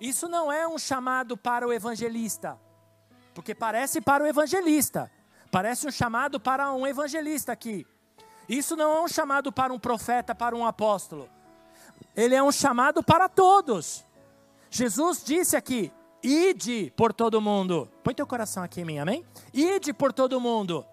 [SPEAKER 1] Isso não é um chamado para o evangelista. Porque parece para o evangelista. Parece um chamado para um evangelista aqui. Isso não é um chamado para um profeta, para um apóstolo. Ele é um chamado para todos. Jesus disse aqui: ide por todo mundo. Põe teu coração aqui em mim, amém? Ide por todo mundo.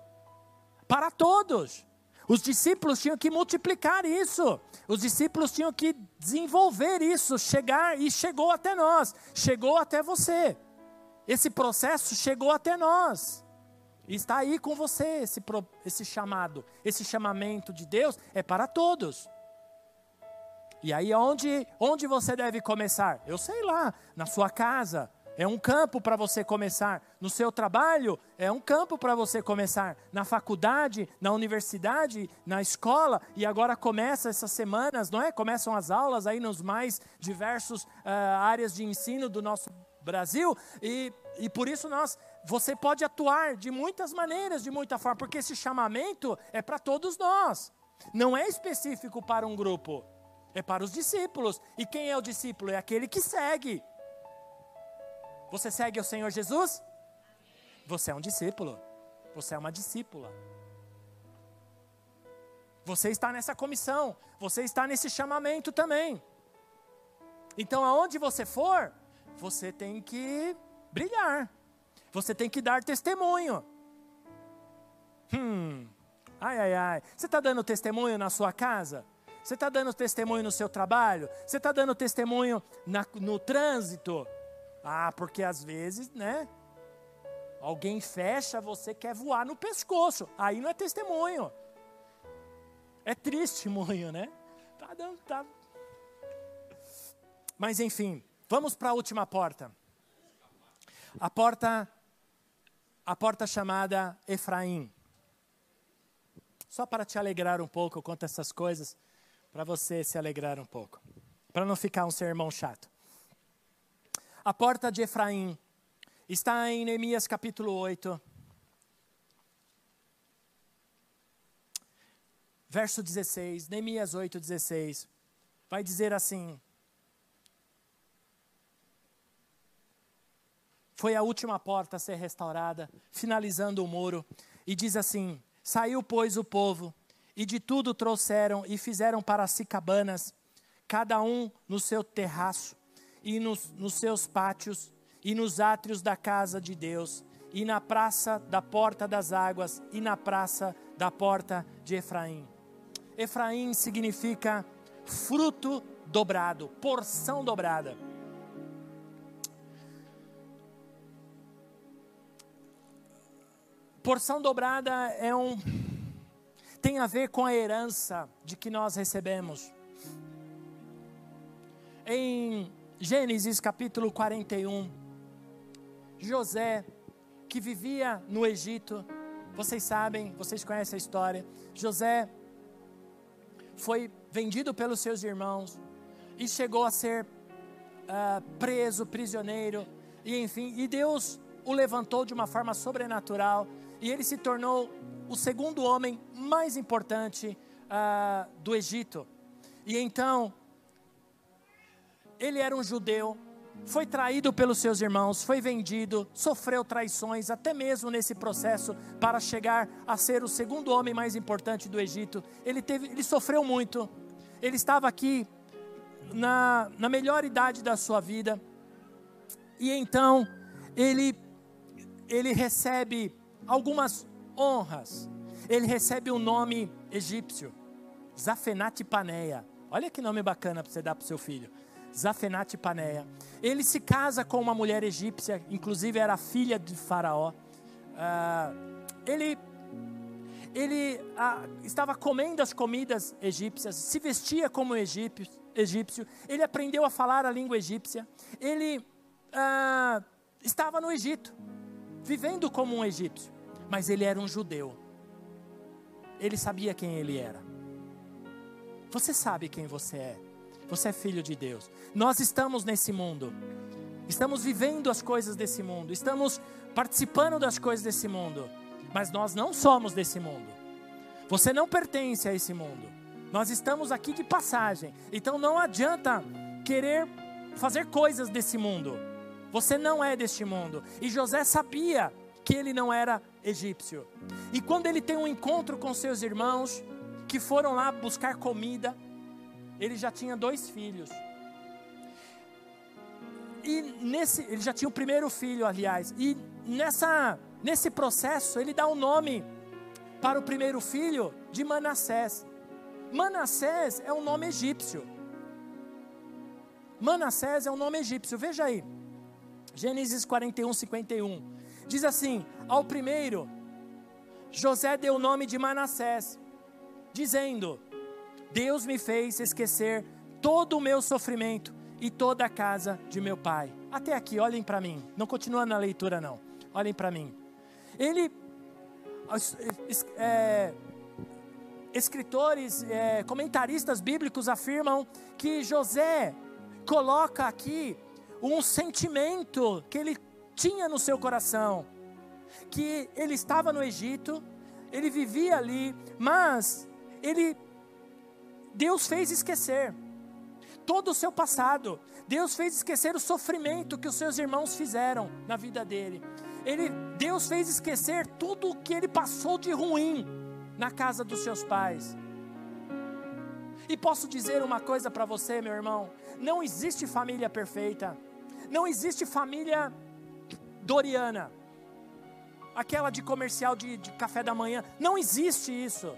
[SPEAKER 1] Para todos. Os discípulos tinham que multiplicar isso. Os discípulos tinham que desenvolver isso, chegar e chegou até nós, chegou até você. Esse processo chegou até nós. está aí com você esse, esse chamado, esse chamamento de Deus é para todos. E aí onde, onde você deve começar? Eu sei lá, na sua casa, é um campo para você começar. No seu trabalho, é um campo para você começar. Na faculdade, na universidade, na escola, e agora começa essas semanas, não é? Começam as aulas aí nos mais diversos uh, áreas de ensino do nosso Brasil, e, e por isso nós, você pode atuar de muitas maneiras, de muita forma, porque esse chamamento é para todos nós, não é específico para um grupo, é para os discípulos. E quem é o discípulo? É aquele que segue. Você segue o Senhor Jesus? Você é um discípulo. Você é uma discípula. Você está nessa comissão. Você está nesse chamamento também. Então, aonde você for, você tem que brilhar. Você tem que dar testemunho. Hum, ai, ai, ai. Você está dando testemunho na sua casa? Você está dando testemunho no seu trabalho? Você está dando testemunho na, no trânsito? Ah, porque às vezes, né? Alguém fecha, você quer voar no pescoço. Aí não é testemunho. É testemunho, né? Tá dando, tá. Mas enfim, vamos para a última porta. A porta a porta chamada Efraim. Só para te alegrar um pouco, eu conto essas coisas para você se alegrar um pouco, para não ficar um sermão chato. A porta de Efraim está em Neemias capítulo 8. Verso 16, Neemias 8, 16. Vai dizer assim: Foi a última porta a ser restaurada, finalizando o muro, e diz assim: Saiu, pois, o povo, e de tudo trouxeram e fizeram para si cabanas, cada um no seu terraço e nos, nos seus pátios, e nos átrios da casa de Deus, e na praça da porta das águas, e na praça da porta de Efraim. Efraim significa fruto dobrado, porção dobrada. Porção dobrada é um tem a ver com a herança de que nós recebemos. Em Gênesis capítulo 41. José, que vivia no Egito, vocês sabem, vocês conhecem a história. José foi vendido pelos seus irmãos e chegou a ser uh, preso, prisioneiro, e enfim, e Deus o levantou de uma forma sobrenatural e ele se tornou o segundo homem mais importante uh, do Egito. E então ele era um judeu, foi traído pelos seus irmãos, foi vendido, sofreu traições, até mesmo nesse processo para chegar a ser o segundo homem mais importante do Egito. Ele, teve, ele sofreu muito, ele estava aqui na, na melhor idade da sua vida, e então ele, ele recebe algumas honras, ele recebe um nome egípcio, Zafenat Paneia. Olha que nome bacana para você dar para o seu filho. Zafenat Paneia. Ele se casa com uma mulher egípcia, inclusive era filha de Faraó. Uh, ele ele uh, estava comendo as comidas egípcias, se vestia como egípcio, egípcio ele aprendeu a falar a língua egípcia, ele uh, estava no Egito, vivendo como um egípcio, mas ele era um judeu. Ele sabia quem ele era. Você sabe quem você é. Você é filho de Deus. Nós estamos nesse mundo. Estamos vivendo as coisas desse mundo. Estamos participando das coisas desse mundo. Mas nós não somos desse mundo. Você não pertence a esse mundo. Nós estamos aqui de passagem. Então não adianta querer fazer coisas desse mundo. Você não é deste mundo. E José sabia que ele não era egípcio. E quando ele tem um encontro com seus irmãos, que foram lá buscar comida, ele já tinha dois filhos. E nesse, ele já tinha o primeiro filho, aliás. E nessa, nesse processo, ele dá o um nome para o primeiro filho de Manassés. Manassés é um nome egípcio. Manassés é um nome egípcio. Veja aí. Gênesis 41, 51. Diz assim: Ao primeiro, José deu o nome de Manassés, dizendo: Deus me fez esquecer todo o meu sofrimento e toda a casa de meu pai. Até aqui, olhem para mim. Não continua na leitura, não. Olhem para mim. Ele. É, escritores, é, comentaristas bíblicos afirmam que José coloca aqui um sentimento que ele tinha no seu coração, que ele estava no Egito, ele vivia ali, mas ele Deus fez esquecer todo o seu passado. Deus fez esquecer o sofrimento que os seus irmãos fizeram na vida dele. Ele, Deus fez esquecer tudo o que ele passou de ruim na casa dos seus pais. E posso dizer uma coisa para você, meu irmão: não existe família perfeita, não existe família doriana, aquela de comercial de, de café da manhã, não existe isso.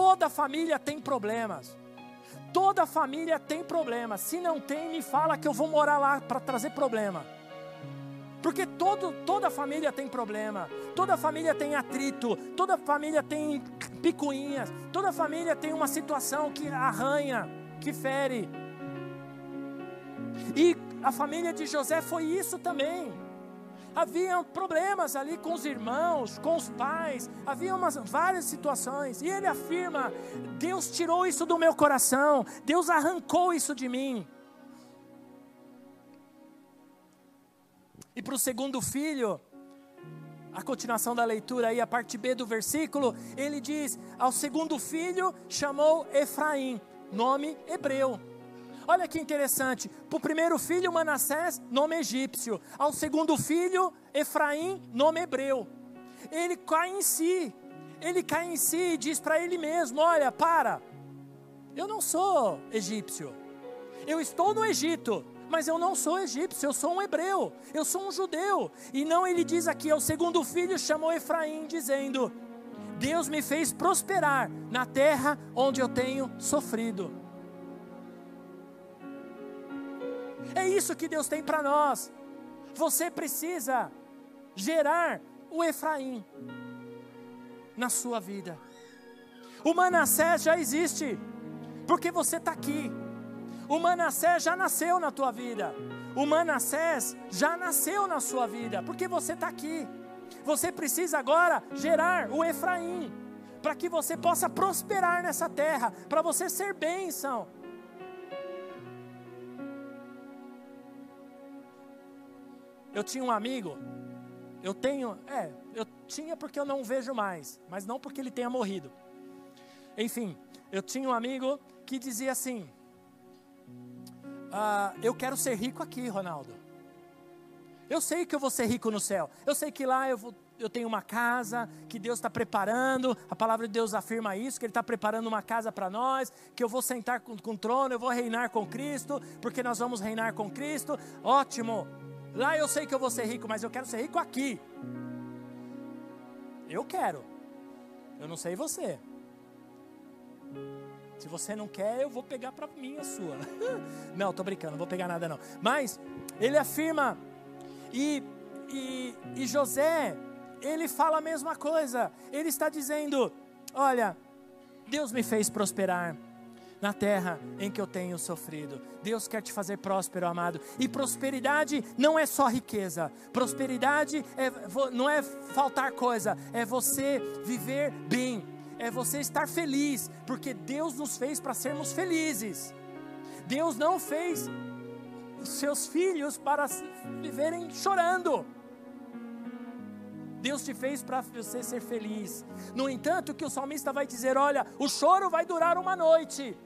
[SPEAKER 1] Toda família tem problemas. Toda família tem problemas. Se não tem, me fala que eu vou morar lá para trazer problema. Porque todo, toda família tem problema, toda família tem atrito, toda família tem picuinhas, toda família tem uma situação que arranha, que fere. E a família de José foi isso também. Havia problemas ali com os irmãos, com os pais, havia umas, várias situações. E ele afirma: Deus tirou isso do meu coração, Deus arrancou isso de mim. E para o segundo filho, a continuação da leitura aí, a parte B do versículo, ele diz: Ao segundo filho chamou Efraim, nome hebreu. Olha que interessante. Para o primeiro filho, Manassés, nome egípcio. Ao segundo filho, Efraim, nome hebreu. Ele cai em si. Ele cai em si e diz para ele mesmo: Olha, para. Eu não sou egípcio. Eu estou no Egito, mas eu não sou egípcio, eu sou um hebreu, eu sou um judeu. E não ele diz aqui, o segundo filho chamou Efraim, dizendo: Deus me fez prosperar na terra onde eu tenho sofrido. É isso que Deus tem para nós. Você precisa gerar o Efraim na sua vida. O Manassés já existe, porque você está aqui. O Manassés já nasceu na tua vida. O Manassés já nasceu na sua vida, porque você está aqui. Você precisa agora gerar o Efraim, para que você possa prosperar nessa terra, para você ser bênção. Eu tinha um amigo, eu tenho, é, eu tinha porque eu não vejo mais, mas não porque ele tenha morrido. Enfim, eu tinha um amigo que dizia assim: ah, Eu quero ser rico aqui, Ronaldo. Eu sei que eu vou ser rico no céu. Eu sei que lá eu, vou, eu tenho uma casa que Deus está preparando. A palavra de Deus afirma isso: que Ele está preparando uma casa para nós. Que eu vou sentar com, com o trono, eu vou reinar com Cristo, porque nós vamos reinar com Cristo. Ótimo. Lá eu sei que eu vou ser rico, mas eu quero ser rico aqui. Eu quero. Eu não sei você. Se você não quer, eu vou pegar para mim a sua. não, tô brincando, não vou pegar nada não. Mas ele afirma e, e, e José, ele fala a mesma coisa. Ele está dizendo: Olha, Deus me fez prosperar na terra em que eu tenho sofrido. Deus quer te fazer próspero, amado. E prosperidade não é só riqueza. Prosperidade é, não é faltar coisa, é você viver bem, é você estar feliz, porque Deus nos fez para sermos felizes. Deus não fez seus filhos para viverem chorando. Deus te fez para você ser feliz. No entanto, que o salmista vai dizer: olha, o choro vai durar uma noite,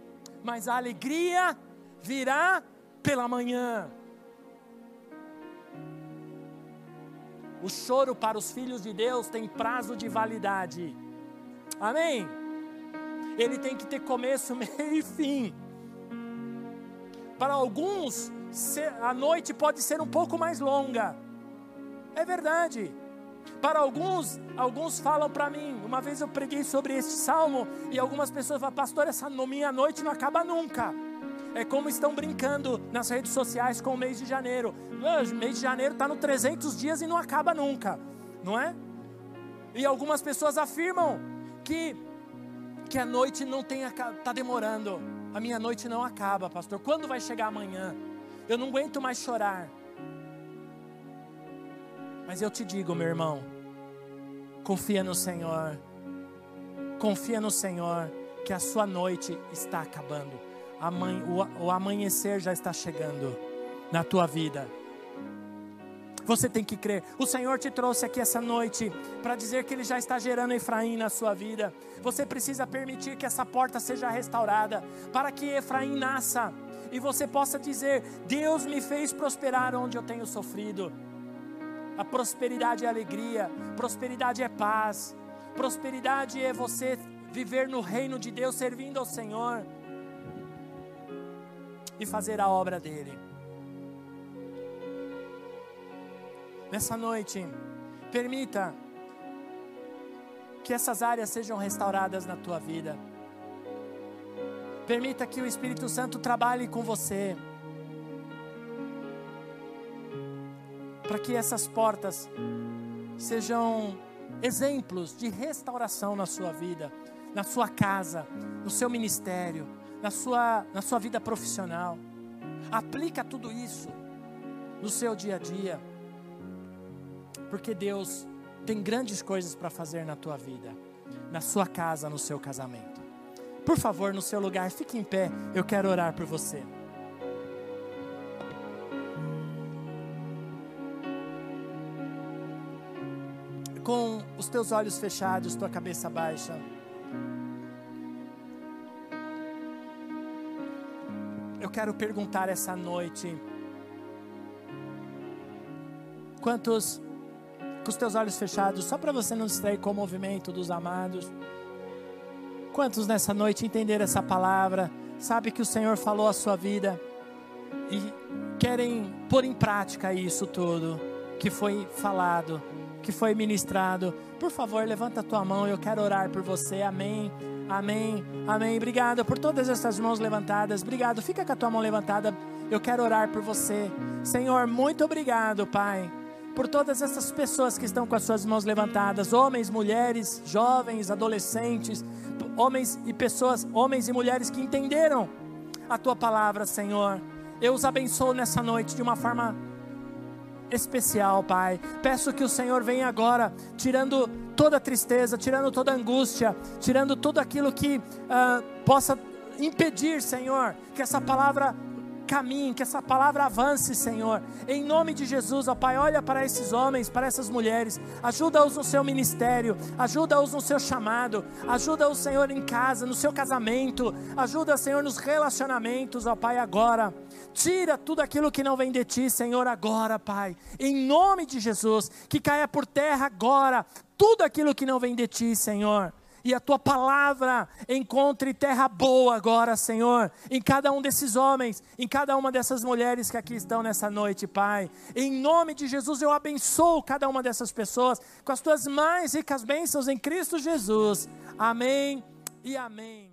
[SPEAKER 1] mas a alegria virá pela manhã. O choro para os filhos de Deus tem prazo de validade. Amém? Ele tem que ter começo, meio e fim. Para alguns, a noite pode ser um pouco mais longa. É verdade. Para alguns, alguns falam para mim. Uma vez eu preguei sobre este salmo e algumas pessoas falam, pastor, essa minha noite não acaba nunca. É como estão brincando nas redes sociais com o mês de janeiro. O mês de janeiro está no 300 dias e não acaba nunca, não é? E algumas pessoas afirmam que que a noite não tem está demorando. A minha noite não acaba, pastor. Quando vai chegar amanhã? Eu não aguento mais chorar. Mas eu te digo, meu irmão, confia no Senhor. Confia no Senhor que a sua noite está acabando. O amanhecer já está chegando na tua vida. Você tem que crer. O Senhor te trouxe aqui essa noite para dizer que Ele já está gerando Efraim na sua vida. Você precisa permitir que essa porta seja restaurada para que Efraim nasça e você possa dizer: Deus me fez prosperar onde eu tenho sofrido. A prosperidade é alegria, prosperidade é paz, prosperidade é você viver no reino de Deus, servindo ao Senhor e fazer a obra dele. Nessa noite, permita que essas áreas sejam restauradas na tua vida. Permita que o Espírito Santo trabalhe com você. Para que essas portas sejam exemplos de restauração na sua vida, na sua casa, no seu ministério, na sua, na sua vida profissional. Aplica tudo isso no seu dia a dia porque Deus tem grandes coisas para fazer na tua vida, na sua casa, no seu casamento. Por favor, no seu lugar, fique em pé, eu quero orar por você. Com os teus olhos fechados, tua cabeça baixa. Eu quero perguntar essa noite: quantos com os teus olhos fechados, só para você não distrair com o movimento dos amados. Quantos nessa noite entenderam essa palavra, sabe que o Senhor falou a sua vida e querem pôr em prática isso tudo que foi falado, que foi ministrado? Por favor, levanta a tua mão, eu quero orar por você. Amém. Amém. Amém. Obrigado por todas essas mãos levantadas. Obrigado. Fica com a tua mão levantada. Eu quero orar por você. Senhor, muito obrigado, Pai por todas essas pessoas que estão com as suas mãos levantadas, homens, mulheres, jovens, adolescentes, homens e pessoas, homens e mulheres que entenderam a tua palavra, Senhor. Eu os abençoo nessa noite de uma forma especial, Pai. Peço que o Senhor venha agora, tirando toda tristeza, tirando toda angústia, tirando tudo aquilo que uh, possa impedir, Senhor, que essa palavra caminhe, que essa palavra avance, Senhor. Em nome de Jesus, ó Pai, olha para esses homens, para essas mulheres, ajuda-os no seu ministério, ajuda-os no seu chamado, ajuda-os, Senhor, em casa, no seu casamento, ajuda, Senhor, nos relacionamentos, ó Pai, agora. Tira tudo aquilo que não vem de ti, Senhor, agora, Pai. Em nome de Jesus, que caia por terra agora tudo aquilo que não vem de ti, Senhor e a tua palavra encontre terra boa agora, Senhor, em cada um desses homens, em cada uma dessas mulheres que aqui estão nessa noite, Pai. Em nome de Jesus, eu abençoo cada uma dessas pessoas com as tuas mais ricas bênçãos em Cristo Jesus. Amém e amém.